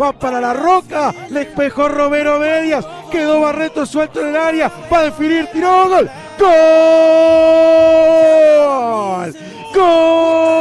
va para la roca, le espejó Romero Medias, quedó Barreto suelto en el área, va a definir, tiró gol. ¡Gol! ¡Gol!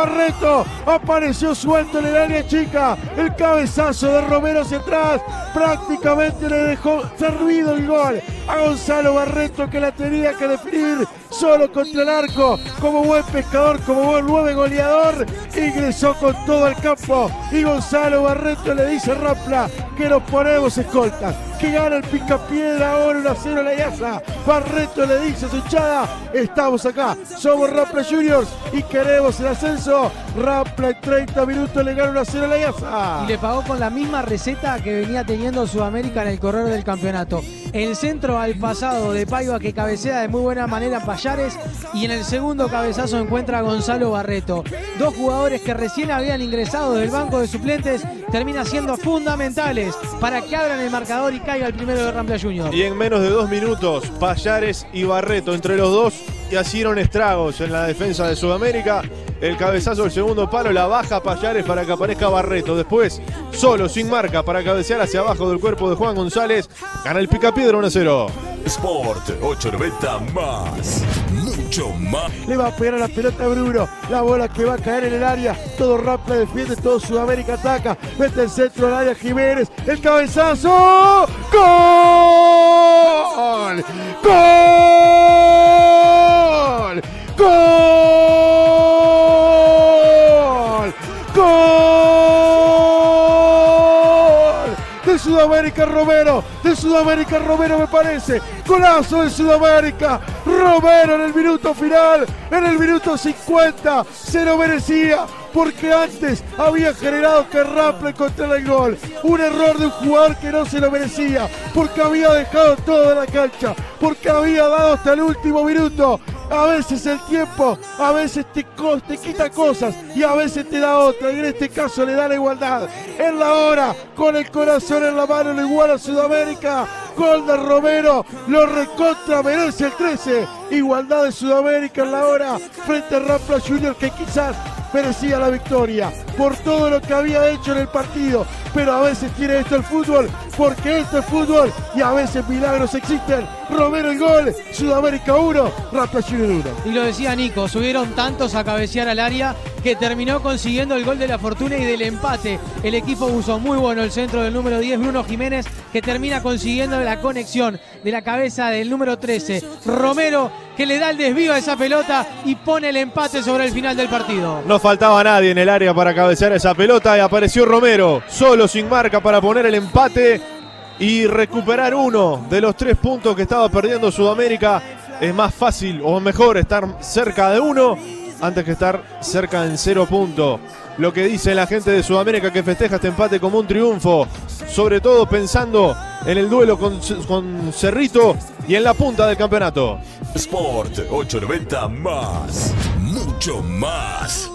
Barreto, apareció suelto en el área chica, el cabezazo de Romero hacia atrás, prácticamente le dejó servido el gol a Gonzalo Barreto que la tenía que definir solo contra el arco, como buen pescador, como buen nueve goleador, ingresó con todo el campo y Gonzalo Barreto le dice a Rapla que nos ponemos escoltas, que gana el picapiedra ahora 1 a 0 la IASA. Barreto le dice a su hinchada, estamos acá, somos Rapla Juniors y queremos el ascenso. Rapla en 30 minutos le gana 1 a 0 la IASA. Y le pagó con la misma receta que venía teniendo Sudamérica en el correr del campeonato. El centro al pasado de Paiva que cabecea de muy buena manera Payares y en el segundo cabezazo encuentra a Gonzalo Barreto. Dos jugadores que recién habían ingresado del banco de suplentes terminan siendo fundamentales para que abran el marcador y caiga el primero de Rampla Junior. Y en menos de dos minutos, Payares y Barreto entre los dos y hicieron estragos en la defensa de Sudamérica. El cabezazo del segundo palo, la baja Payares para que aparezca Barreto. Después, solo, sin marca, para cabecear hacia abajo del cuerpo de Juan González. Gana el Picapiedra 1 0. Sport 890 más. Le va a pegar a la pelota Bruno. La bola que va a caer en el área. Todo Rapla defiende, todo Sudamérica ataca. Mete el centro al área Jiménez. El cabezazo. ¡Gol! ¡Gol! ¡Gol! Sudamérica Romero, de Sudamérica Romero me parece. Golazo de Sudamérica. Romero en el minuto final, en el minuto 50. Se lo merecía porque antes había generado que Raple encontrara el gol. Un error de un jugador que no se lo merecía, porque había dejado todo en la cancha, porque había dado hasta el último minuto. A veces el tiempo, a veces te, te quita cosas y a veces te da otra. En este caso le da la igualdad. En la hora, con el corazón en la mano, lo iguala a Sudamérica. Gol de Romero, lo recontra merece el 13. Igualdad de Sudamérica en la hora frente a Rampla Junior que quizás merecía la victoria por todo lo que había hecho en el partido. Pero a veces tiene esto el fútbol, porque esto es fútbol y a veces milagros existen. Romero el gol, Sudamérica 1, Rampla Junior 1. Y lo decía Nico, subieron tantos a cabecear al área que terminó consiguiendo el gol de la fortuna y del empate. El equipo usó muy bueno el centro del número 10, Bruno Jiménez, que termina consiguiendo la conexión de la cabeza del número 13, Romero, que le da el desvío a esa pelota y pone el empate sobre el final del partido. No faltaba nadie en el área para cabecear esa pelota y apareció Romero, solo sin marca para poner el empate y recuperar uno de los tres puntos que estaba perdiendo Sudamérica. Es más fácil o mejor estar cerca de uno antes que estar cerca en cero punto. Lo que dice la gente de Sudamérica que festeja este empate como un triunfo, sobre todo pensando en el duelo con, con Cerrito y en la punta del campeonato. Sport 890 más. Mucho más.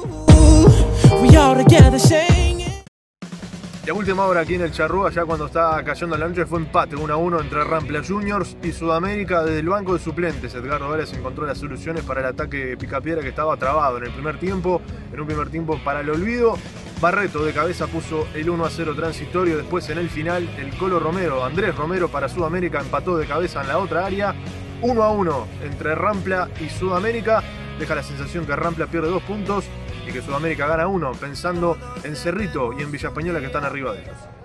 We all together saying it. Y a última hora aquí en el Charrúa, ya cuando estaba cayendo la noche, fue empate 1 a 1 entre Rampla Juniors y Sudamérica desde el banco de suplentes. Edgardo Vélez encontró las soluciones para el ataque Picapiedra que estaba trabado en el primer tiempo, en un primer tiempo para el olvido. Barreto de cabeza puso el 1 a 0 transitorio, después en el final el Colo Romero, Andrés Romero para Sudamérica empató de cabeza en la otra área. 1 a 1 entre Rampla y Sudamérica. Deja la sensación que Rampla pierde dos puntos y que Sudamérica gana uno, pensando en Cerrito y en Villa Española que están arriba de ellos.